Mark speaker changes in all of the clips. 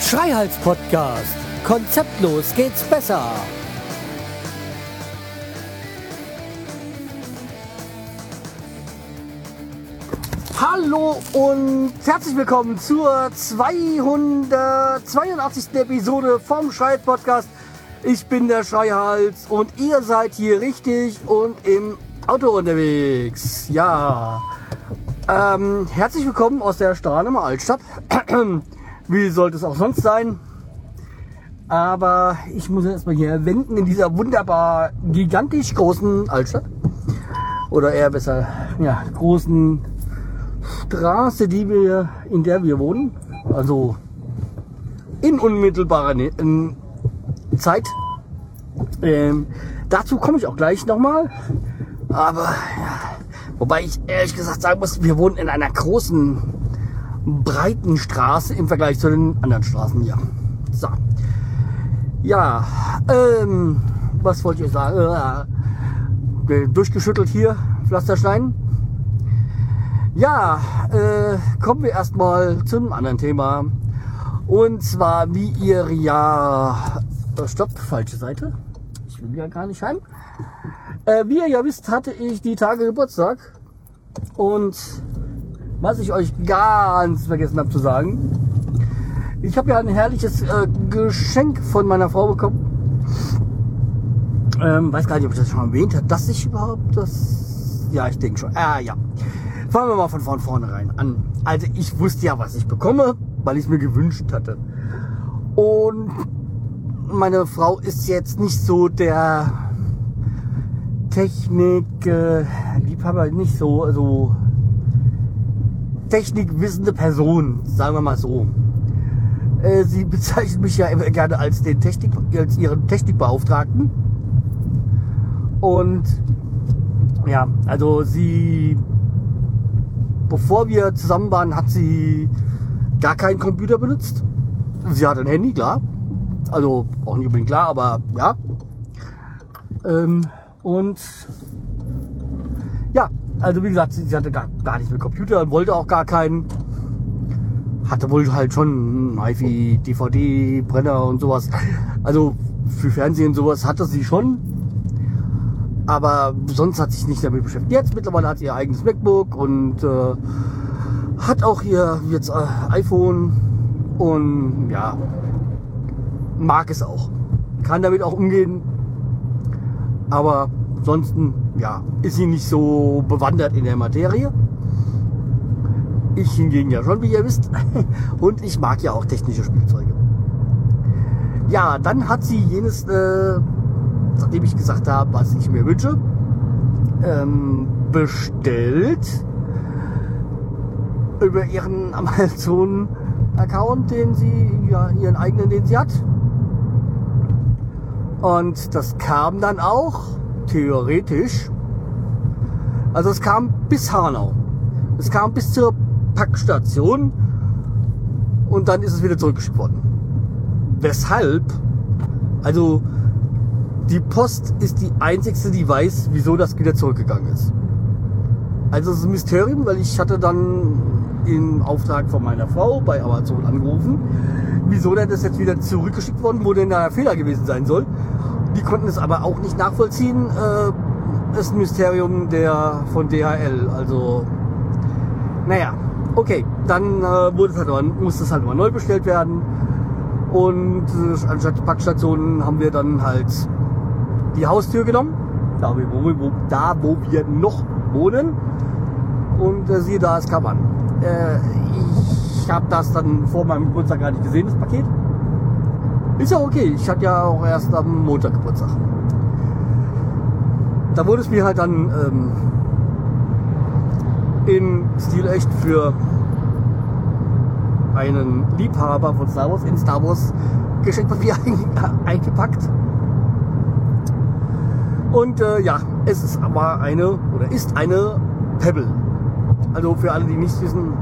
Speaker 1: Schreihals Podcast. Konzeptlos geht's besser. Hallo und herzlich willkommen zur 282. Episode vom Schreihals Podcast. Ich bin der Schreihals und ihr seid hier richtig und im Auto unterwegs. Ja. Ähm, herzlich willkommen aus der Starnheimer Altstadt. Wie sollte es auch sonst sein? Aber ich muss erstmal hier wenden in dieser wunderbar gigantisch großen Altstadt. Oder eher besser, ja, großen Straße, die wir, in der wir wohnen. Also in unmittelbarer Nä in Zeit. Ähm, dazu komme ich auch gleich nochmal. Aber ja, wobei ich ehrlich gesagt sagen muss, wir wohnen in einer großen, breiten Straße im Vergleich zu den anderen Straßen hier. So. Ja, ähm, was wollte ich sagen? Äh, durchgeschüttelt hier, Pflasterstein. Ja, äh, kommen wir erstmal zum anderen Thema. Und zwar, wie ihr ja... Oh, stopp, falsche Seite. Ich will ja gar nicht heim. Äh, wie ihr ja wisst, hatte ich die Tage Geburtstag. Und was ich euch ganz vergessen habe zu sagen, ich habe ja ein herrliches äh, Geschenk von meiner Frau bekommen. Ähm, weiß gar nicht, ob ich das schon erwähnt habe, dass ich überhaupt das... Ja, ich denke schon. Ah, ja. Fangen wir mal von vorn vornherein an. Also ich wusste ja, was ich bekomme, weil ich es mir gewünscht hatte. Und meine Frau ist jetzt nicht so der Technik äh, nicht so so technikwissende Person, sagen wir mal so. Äh, sie bezeichnet mich ja immer gerne als den Technik als ihren Technikbeauftragten. Und ja, also sie bevor wir zusammen waren, hat sie gar keinen Computer benutzt. Sie hat ein Handy, klar. Also auch nicht unbedingt klar, aber ja. Ähm, und ja, also wie gesagt, sie, hatte gar, gar nicht mehr Computer und wollte auch gar keinen. Hatte wohl halt schon HiFi, DVD, Brenner und sowas. Also für Fernsehen sowas hatte sie schon. Aber sonst hat sich nicht damit beschäftigt. Jetzt mittlerweile hat sie ihr eigenes MacBook und äh, hat auch ihr jetzt äh, iPhone und ja, mag es auch. Kann damit auch umgehen. Aber ansonsten, ja, ist sie nicht so bewandert in der Materie. Ich hingegen ja schon, wie ihr wisst. Und ich mag ja auch technische Spielzeuge. Ja, dann hat sie jenes äh, nachdem ich gesagt habe, was ich mir wünsche, ähm, bestellt über ihren Amazon-Account, den sie, ja, ihren eigenen, den sie hat. Und das kam dann auch, theoretisch, also es kam bis Hanau. Es kam bis zur Packstation und dann ist es wieder zurückgeschickt worden. Weshalb, also die Post ist die einzigste, die weiß, wieso das wieder zurückgegangen ist. Also es ist ein Mysterium, weil ich hatte dann im Auftrag von meiner Frau bei Amazon angerufen, wieso denn das jetzt wieder zurückgeschickt worden, wo denn da Fehler gewesen sein soll. Die konnten es aber auch nicht nachvollziehen. Äh, das ist ein Mysterium der von DHL. Also, naja, okay, dann äh, wurde es halt aber, musste es halt mal neu bestellt werden. Und äh, anstatt Packstationen haben wir dann halt die Haustür genommen, da, wo, wo, da wo wir noch wohnen. Und äh, siehe da, es kam an. Äh, ich habe das dann vor meinem Geburtstag gar nicht gesehen, das Paket. Ist ja okay, ich hatte ja auch erst am Montag Geburtstag. Da wurde es mir halt dann ähm, in Stil echt für einen Liebhaber von Star Wars in Star Wars Geschenkpapier eingepackt. Und äh, ja, es ist aber eine oder ist eine Pebble. Also für alle, die nicht wissen,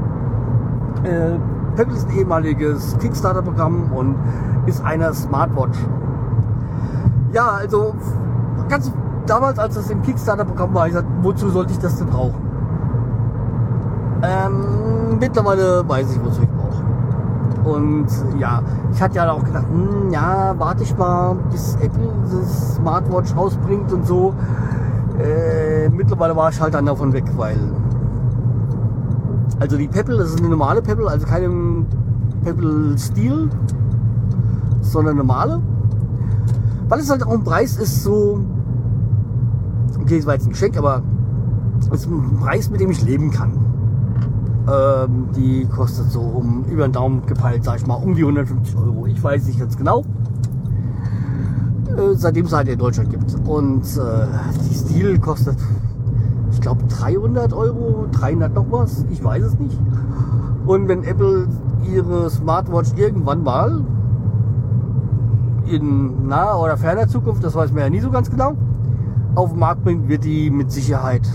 Speaker 1: äh, Pebble ist ein ehemaliges Kickstarter-Programm und ist eine Smartwatch. Ja, also ganz damals, als das im Kickstarter-Programm war, ich gesagt, wozu sollte ich das denn brauchen? Ähm, mittlerweile weiß ich, wozu ich brauche. Und ja, ich hatte ja auch gedacht, hm, ja, warte ich mal, bis Apple das Smartwatch rausbringt und so. Äh, mittlerweile war ich halt dann davon weg, weil also die Pebble, das ist eine normale Pebble, also keine Steel, sondern normale. Weil es halt auch ein Preis ist, so. Okay, das war jetzt ein Geschenk, aber es ist ein Preis, mit dem ich leben kann. Ähm, die kostet so um über den Daumen gepeilt, sag ich mal, um die 150 Euro. Ich weiß nicht ganz genau. Äh, seitdem es halt in Deutschland gibt. Und äh, die Steel kostet ich glaube 300 Euro, 300 noch was, ich weiß es nicht. Und wenn Apple ihre Smartwatch irgendwann mal in naher oder ferner Zukunft, das weiß man ja nie so ganz genau, auf den Markt bringt, wird die mit Sicherheit,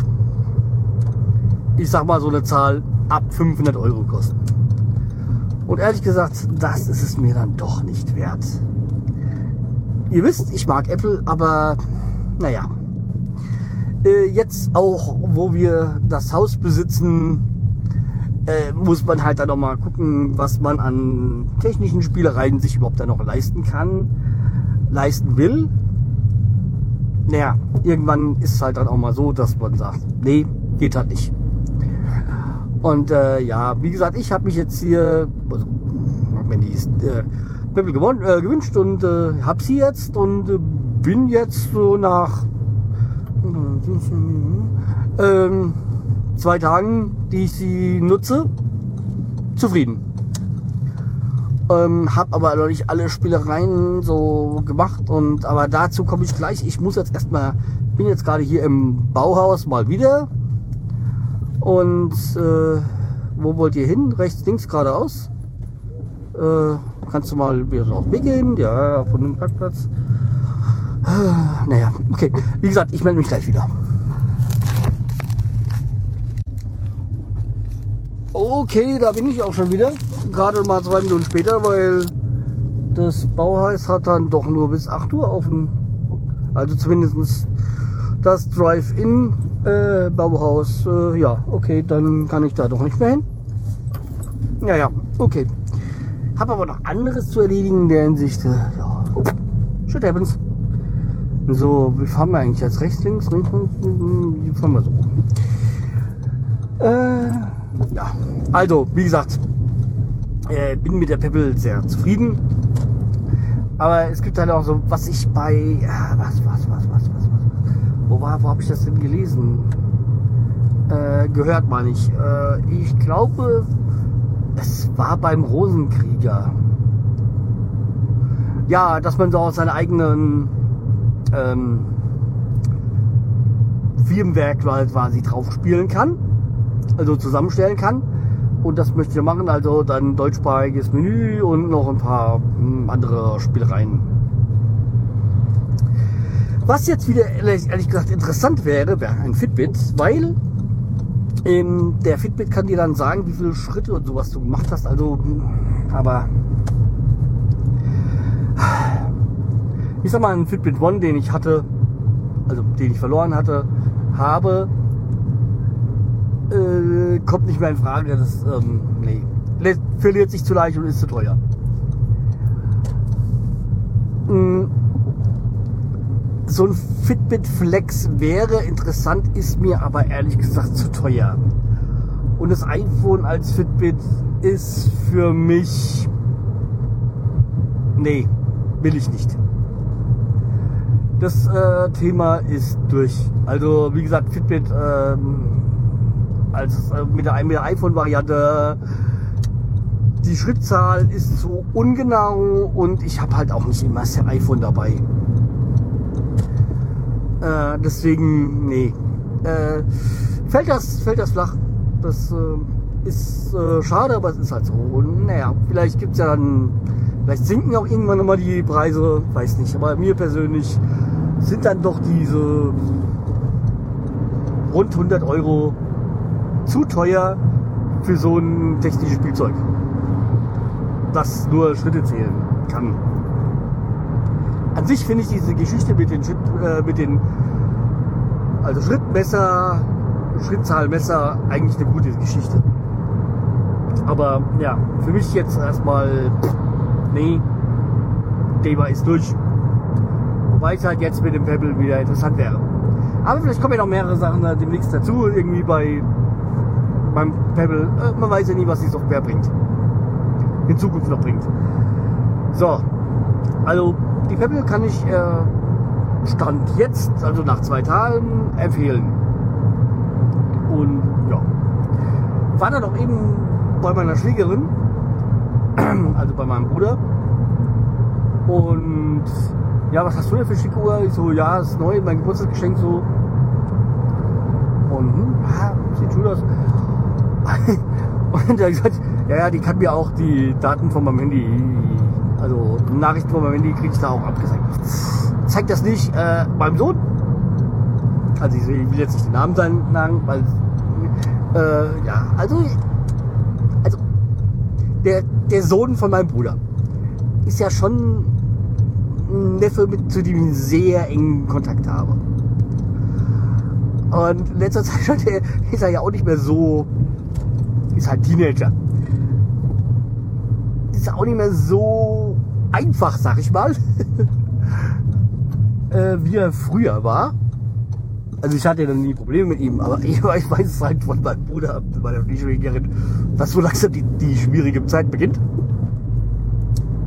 Speaker 1: ich sag mal so eine Zahl, ab 500 Euro kosten. Und ehrlich gesagt, das ist es mir dann doch nicht wert. Ihr wisst, ich mag Apple, aber naja, äh, jetzt auch, wo wir das Haus besitzen, äh, muss man halt dann noch mal gucken, was man an technischen Spielereien sich überhaupt da noch leisten kann, leisten will. Naja, irgendwann ist es halt dann auch mal so, dass man sagt, nee, geht halt nicht. Und äh, ja, wie gesagt, ich habe mich jetzt hier, also, wenn die äh, gewonnen, äh, gewünscht und äh, habe sie jetzt und äh, bin jetzt so nach ähm, zwei Tagen, die ich sie nutze, zufrieden. Ähm, hab aber noch nicht alle Spielereien so gemacht und aber dazu komme ich gleich. Ich muss jetzt erstmal, bin jetzt gerade hier im Bauhaus mal wieder und äh, wo wollt ihr hin? Rechts, links, geradeaus. Äh, kannst du mal wieder auf Weg gehen? Ja, von dem Parkplatz. Naja, okay. Wie gesagt, ich melde mich gleich wieder. Okay, da bin ich auch schon wieder. Gerade mal zwei Minuten später, weil das Bauhaus hat dann doch nur bis 8 Uhr offen. Also zumindest das Drive-In äh. Äh, ja, okay, dann kann ich da doch nicht mehr hin. Ja, ja, okay. Habe aber noch anderes zu erledigen in der Hinsicht. Äh, ja, shit happens. So, wie fahren wir eigentlich jetzt? Rechts, links, links, wie fahren wir so? Äh, ja, also, wie gesagt, äh, bin mit der Pebble sehr zufrieden. Aber es gibt halt auch so, was ich bei, ja, was, was, was, was, was, was, wo war, wo habe ich das denn gelesen? Äh, gehört meine ich. Äh, ich glaube, es war beim Rosenkrieger. Ja, dass man so aus seinen eigenen ähm, Firmware quasi drauf spielen kann, also zusammenstellen kann. Und das möchte ich machen, also dann deutschsprachiges Menü und noch ein paar hm, andere Spielereien. Was jetzt wieder ehrlich, gesagt interessant wäre, wäre ein Fitbit, weil ähm, der Fitbit kann dir dann sagen, wie viele Schritte und sowas du gemacht hast. Also, hm, aber ich sag mal, ein Fitbit One, den ich hatte, also den ich verloren hatte, habe, äh, kommt nicht mehr in Frage. Das ähm, nee, verliert sich zu leicht und ist zu teuer. Mm. So ein Fitbit Flex wäre interessant, ist mir aber ehrlich gesagt zu teuer. Und das iPhone als Fitbit ist für mich. Nee, will ich nicht das äh, Thema ist durch. Also wie gesagt, Fitbit ähm, als äh, mit der, der iPhone-Variante die Schrittzahl ist so ungenau und ich habe halt auch nicht immer das iPhone dabei. Äh, deswegen, nee. Äh, fällt, das, fällt das flach. Das äh, ist äh, schade, aber es ist halt so. Und naja, vielleicht gibt es ja dann Vielleicht sinken auch irgendwann nochmal die Preise, weiß nicht. Aber mir persönlich sind dann doch diese rund 100 Euro zu teuer für so ein technisches Spielzeug, das nur Schritte zählen kann. An sich finde ich diese Geschichte mit den, äh, mit den Also Schrittmesser, Schrittzahlmesser, eigentlich eine gute Geschichte. Aber ja, für mich jetzt erstmal, nee, Thema ist durch. Wobei es halt jetzt mit dem Pebble wieder interessant wäre. Aber vielleicht kommen ja noch mehrere Sachen demnächst dazu, irgendwie bei beim Pebble. Äh, man weiß ja nie, was die Software bringt. In Zukunft noch bringt. So, also die Pebble kann ich äh, Stand jetzt, also nach zwei Tagen, empfehlen. Und ja, war dann auch eben bei meiner Schwiegerin, also bei meinem Bruder. Und ja, was hast du denn für schicke Uhr? Ich so, ja, ist neu, mein Geburtstagsgeschenk so. Und hm, ja, sieht gut aus. Und er hat gesagt, ja, ja, die kann mir auch die Daten von meinem Handy, also Nachrichten von meinem Handy kriege ich da auch abgesagt. Zeigt das nicht äh, meinem Sohn. Also ich will jetzt nicht den Namen sagen, weil äh, ja, also der der Sohn von meinem Bruder ist ja schon ein Neffe, mit, zu dem ich sehr engen Kontakt habe. Und in letzter Zeit ist er ja auch nicht mehr so ist halt Teenager. Ist auch nicht mehr so einfach, sag ich mal, äh, wie er früher war. Also ich hatte ja nie Probleme mit ihm, aber ich, ich weiß es halt von meinem Bruder, meiner Schwiegerin, dass so langsam die, die schwierige Zeit beginnt.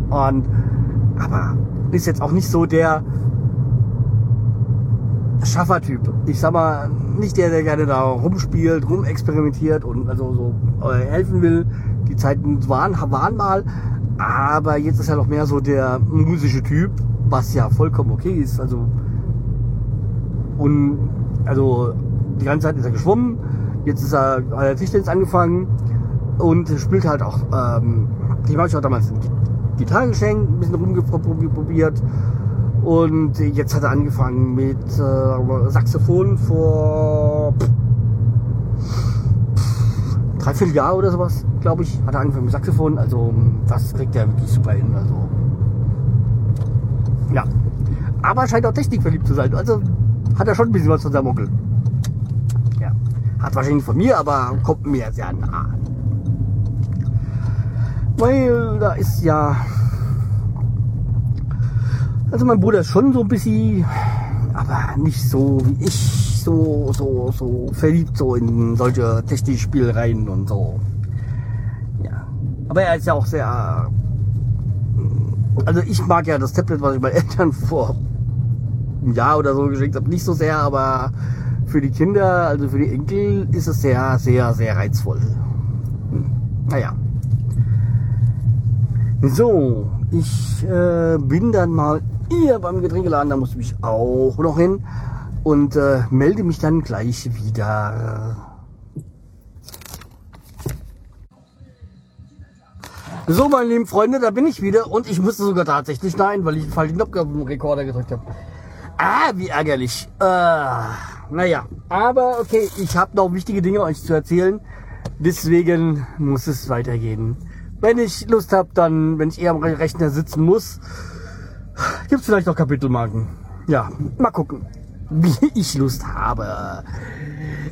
Speaker 1: Und aber ist jetzt auch nicht so der Schaffertyp. Ich sag mal, nicht der, der gerne da rumspielt, rumexperimentiert und also so äh, helfen will. Die Zeiten waren, waren mal, aber jetzt ist er noch mehr so der musische Typ, was ja vollkommen okay ist. Also und also die ganze Zeit ist er geschwommen, jetzt ist er hat er Tischtennis angefangen und spielt halt auch. Ähm, ich habe auch damals Gitarre geschenkt, ein bisschen rumprobiert und jetzt hat er angefangen mit äh, Saxophon vor dreiviertel Jahr oder sowas, glaube ich, hat er angefangen mit Saxophon. Also das kriegt er wirklich super hin. Also ja, aber scheint auch technikverliebt zu sein. Also hat er schon ein bisschen was von seinem Onkel. Ja, hat wahrscheinlich von mir, aber kommt mir sehr nah. Weil da ist ja also mein Bruder ist schon so ein bisschen, aber nicht so wie ich, so, so, so verliebt so in solche Technikspielereien und so. Ja. Aber er ist ja auch sehr, also ich mag ja das Tablet, was ich meinen Eltern vor einem Jahr oder so geschenkt habe, nicht so sehr, aber für die Kinder, also für die Enkel, ist es sehr, sehr, sehr reizvoll. Naja. So, ich äh, bin dann mal hier beim Getränkeladen, da muss ich mich auch noch hin und äh, melde mich dann gleich wieder. So, meine lieben Freunde, da bin ich wieder und ich musste sogar tatsächlich nein, weil ich den falschen Knopf auf dem Rekorder gedrückt habe. Ah, wie ärgerlich. Äh, naja, aber okay, ich habe noch wichtige Dinge euch zu erzählen. Deswegen muss es weitergehen. Wenn ich Lust habe, dann, wenn ich eher am Rechner sitzen muss, Gibt es vielleicht noch Kapitelmarken? Ja, mal gucken, wie ich Lust habe.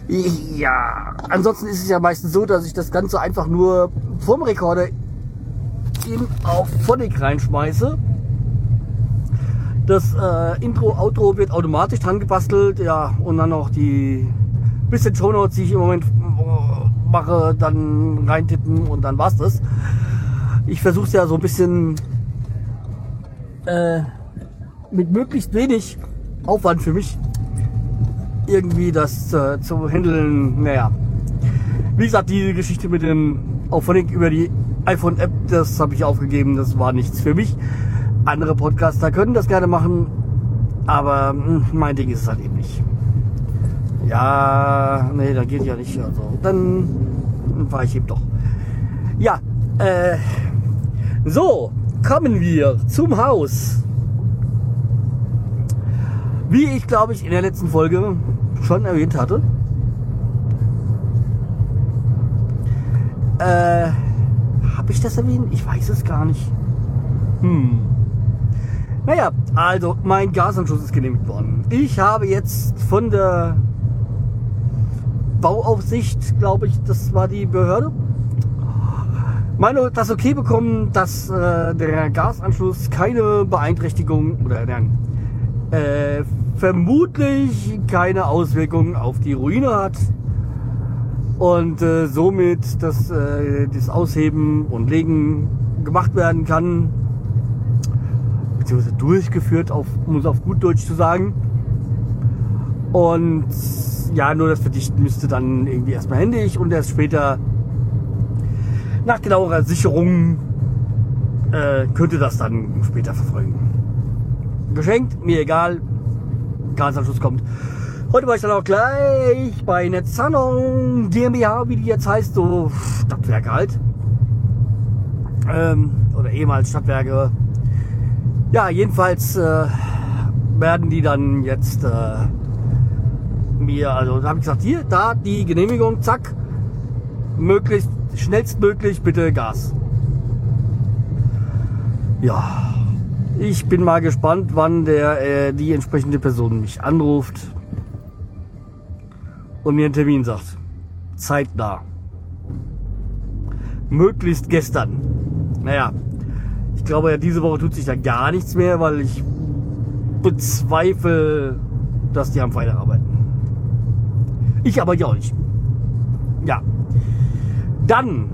Speaker 1: Ja, ansonsten ist es ja meistens so, dass ich das Ganze einfach nur vom Rekorder in auf Phonic reinschmeiße. Das äh, Intro, Outro wird automatisch dran gebastelt, ja, und dann noch die bisschen Shownotes, die ich im Moment äh, mache, dann reintippen und dann war's das. Ich versuche es ja so ein bisschen äh, mit möglichst wenig Aufwand für mich irgendwie das äh, zu handeln. Naja, wie gesagt, die Geschichte mit dem Auphonic über die iPhone-App, das habe ich aufgegeben. Das war nichts für mich. Andere Podcaster können das gerne machen, aber hm, mein Ding ist es halt eben nicht. Ja, nee, da geht ja nicht. Also dann fahre ich eben doch. Ja, äh, so, kommen wir zum Haus. Wie ich glaube ich in der letzten Folge schon erwähnt hatte, äh, habe ich das erwähnt? Ich weiß es gar nicht. Hm. Naja, also mein Gasanschluss ist genehmigt worden. Ich habe jetzt von der Bauaufsicht, glaube ich, das war die Behörde. Meine das okay bekommen, dass äh, der Gasanschluss keine Beeinträchtigung oder nein, äh, vermutlich keine Auswirkungen auf die Ruine hat und äh, somit dass äh, das Ausheben und Legen gemacht werden kann, beziehungsweise durchgeführt, auf, um es auf gut Deutsch zu sagen. Und ja, nur das Verdichten müsste dann irgendwie erstmal händig und erst später nach genauerer Sicherung äh, könnte das dann später verfolgen. Geschenkt, mir egal, Gasanschluss kommt. Heute war ich dann auch gleich bei Netzanong GmbH, wie die jetzt heißt, so Stadtwerke halt. Ähm, oder ehemals Stadtwerke. Ja, jedenfalls äh, werden die dann jetzt äh, mir, also habe ich gesagt, hier, da die Genehmigung, zack, möglichst schnellstmöglich bitte Gas. Ja, ich bin mal gespannt, wann der äh, die entsprechende Person mich anruft und mir einen Termin sagt. Zeitnah. Möglichst gestern. Naja, glaube, ja, diese Woche tut sich da gar nichts mehr, weil ich bezweifle, dass die am Freitag arbeiten. Ich aber ja auch nicht. Ja. Dann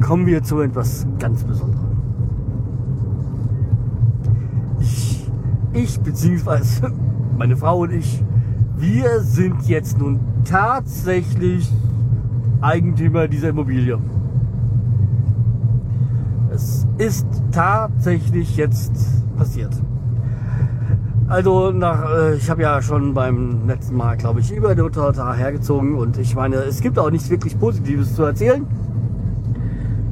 Speaker 1: kommen wir zu etwas ganz Besonderem. Ich, ich beziehungsweise meine Frau und ich, wir sind jetzt nun tatsächlich Eigentümer dieser Immobilie. Ist tatsächlich jetzt passiert. Also nach, äh, ich habe ja schon beim letzten Mal, glaube ich, über den Notar hergezogen und ich meine, es gibt auch nichts wirklich Positives zu erzählen.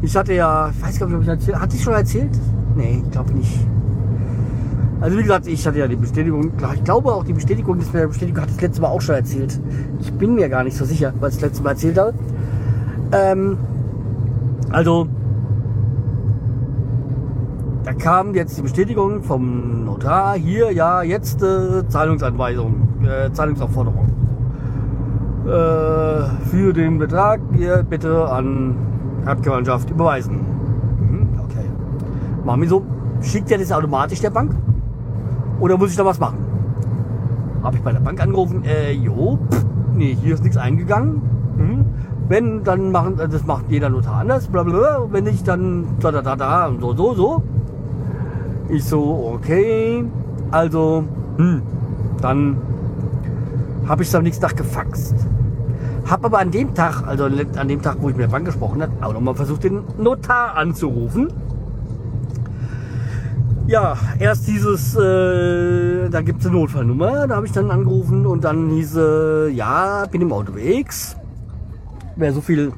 Speaker 1: Ich hatte ja, ich weiß gar nicht, ob ich erzählt, hatte ich schon erzählt? Nee, ich glaube nicht. Also wie gesagt, ich hatte ja die Bestätigung, ich glaube auch die Bestätigung, das mit der Bestätigung hatte ich das letzte Mal auch schon erzählt. Ich bin mir gar nicht so sicher, was ich das letzte Mal erzählt habe. Ähm, also da kam jetzt die Bestätigung vom Notar, hier, ja, jetzt äh, Zahlungsanweisung, äh, Zahlungsaufforderung. Äh, für den Betrag hier bitte an Erbgemeinschaft überweisen. Mhm, okay. Machen wir so. Schickt er das automatisch der Bank? Oder muss ich da was machen? Habe ich bei der Bank angerufen, äh, jo, pff, nee, hier ist nichts eingegangen. Mhm. Wenn, dann machen, das macht jeder Notar anders, bla bla, wenn nicht, dann da da da da und so, so, so. Ich so, okay. Also, hm, dann habe ich am nächsten Tag gefaxt. Hab aber an dem Tag, also an dem Tag, wo ich mit der Bank gesprochen habe, auch nochmal versucht, den Notar anzurufen. Ja, erst dieses, äh, da gibt es eine Notfallnummer, da habe ich dann angerufen und dann hieß, äh, ja, bin im Autowegs. Wer so viel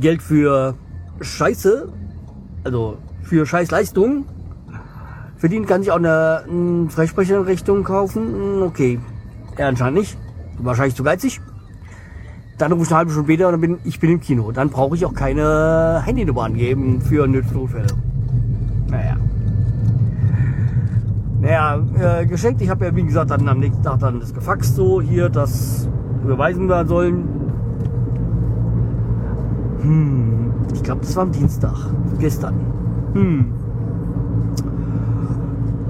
Speaker 1: Geld für Scheiße, also für Scheißleistungen verdient, kann sich auch eine, eine Freisprecheinrichtung kaufen. Hm, okay, er anscheinend nicht. Wahrscheinlich zu geizig. Dann rufe ich eine halbe Stunde später und dann bin ich bin im Kino. Dann brauche ich auch keine Handynummer angeben für Notfälle. Naja. Naja, äh, geschenkt. Ich habe ja wie gesagt dann am nächsten Tag dann das gefaxt so hier, das überweisen wir sollen. Hm, ich glaube, das war am Dienstag. Gestern. Hm.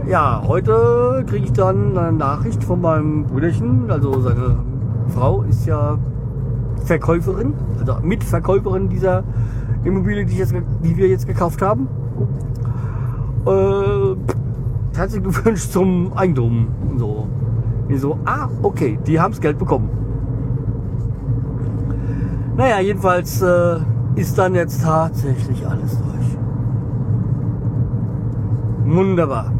Speaker 1: Ja, heute kriege ich dann eine Nachricht von meinem Brüderchen. Also seine Frau ist ja Verkäuferin, also Mitverkäuferin dieser Immobilie, die, jetzt, die wir jetzt gekauft haben. Äh, herzlichen Glückwunsch zum Eigentum. So. Ich so, ah, okay, die haben das Geld bekommen. Naja, jedenfalls äh, ist dann jetzt tatsächlich alles durch. Wunderbar.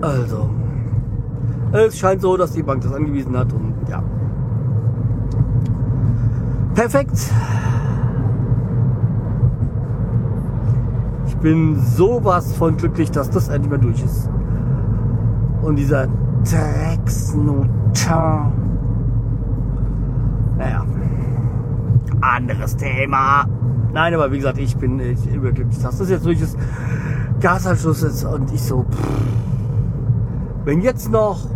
Speaker 1: Also, es scheint so, dass die Bank das angewiesen hat und ja. Perfekt. Ich bin sowas von glücklich, dass das endlich mal durch ist. Und dieser Drecksnotar. Naja. Anderes Thema. Nein, aber wie gesagt, ich bin ich überglücklich, dass das jetzt durch ist. Gasanschluss ist und ich so. Pff wenn jetzt noch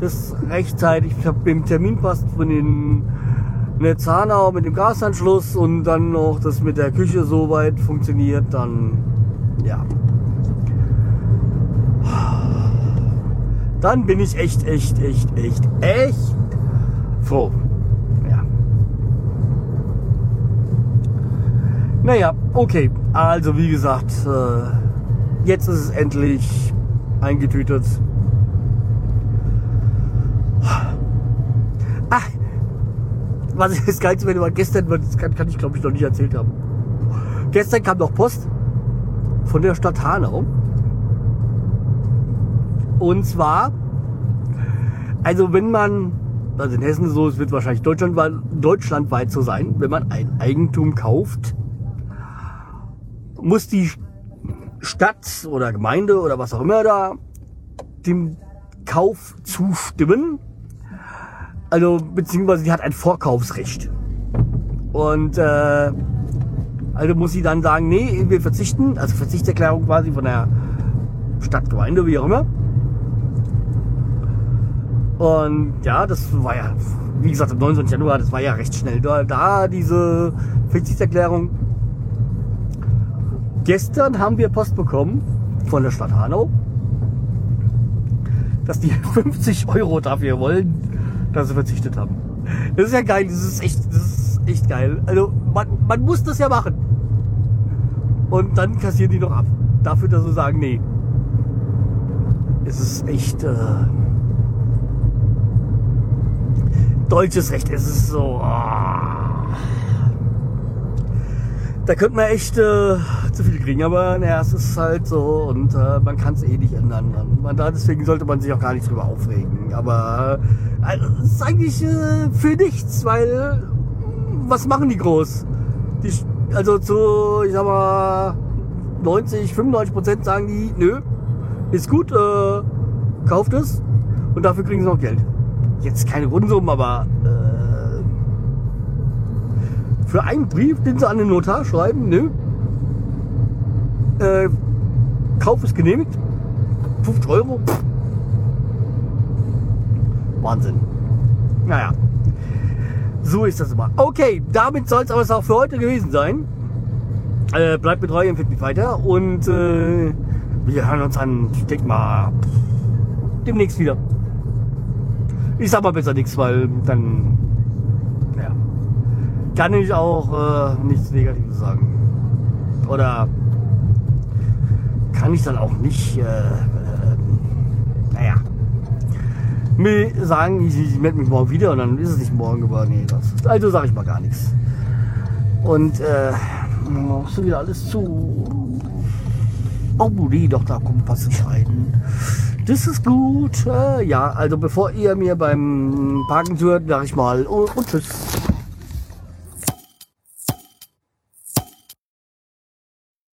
Speaker 1: das rechtzeitig. Im Terminpass von den Netzanau mit dem Gasanschluss und dann noch das mit der Küche soweit funktioniert, dann ja. Dann bin ich echt, echt, echt, echt, echt froh. Ja. Naja, okay. Also wie gesagt, äh, jetzt ist es endlich eingetütet. Ach, was ist das Geilste, wenn war gestern, das kann, kann ich glaube ich noch nicht erzählt haben. Gestern kam noch Post von der Stadt Hanau. Und zwar, also wenn man, also in Hessen so, es wird wahrscheinlich deutschlandweit, deutschlandweit so sein, wenn man ein Eigentum kauft, muss die Stadt oder Gemeinde oder was auch immer da dem Kauf zustimmen. Also beziehungsweise die hat ein Vorkaufsrecht. Und äh, also muss sie dann sagen, nee, wir verzichten, also Verzichtserklärung quasi von der Stadt, Gemeinde, wie auch immer. Und ja, das war ja, wie gesagt, am 19. Januar, das war ja recht schnell da, da diese Verzichtserklärung. Gestern haben wir Post bekommen von der Stadt Hanau, dass die 50 Euro dafür wollen, dass sie verzichtet haben. Das ist ja geil, das ist echt, das ist echt geil. Also man, man muss das ja machen. Und dann kassieren die noch ab. Dafür, dass sie sagen, nee. Es ist echt. Äh, deutsches Recht. Es ist so. Oh. Da könnte man echt äh, zu viel kriegen, aber naja, es ist halt so und äh, man kann es eh nicht ändern. Man, deswegen sollte man sich auch gar nicht drüber aufregen. Aber äh, es ist eigentlich äh, für nichts, weil was machen die groß? Die, also zu, ich sag mal, 90, 95 Prozent sagen die, nö, ist gut, äh, kauft es und dafür kriegen sie noch Geld. Jetzt keine Unsummen, aber äh, für einen Brief, den sie an den Notar schreiben, nö, äh, Kauf ist genehmigt, 50 Euro. Wahnsinn. Naja, so ist das immer. Okay, damit soll es aber auch für heute gewesen sein. Äh, bleibt mit treu, empfiehlt mich weiter und äh, wir hören uns an, ich denke mal, demnächst wieder. Ich sag mal besser nichts, weil dann kann ich auch äh, nichts Negatives sagen. Oder kann ich dann auch nicht, äh, äh, naja, mir sagen, ich, ich melde mich morgen wieder und dann ist es nicht morgen geworden. Nee, das, also sage ich mal gar nichts. Und äh, machst du wieder alles zu. Oh, nee, doch, da kommt was entscheiden. Das ist gut. Äh, ja, also bevor ihr mir beim Parken hört, sag ich mal und, und tschüss.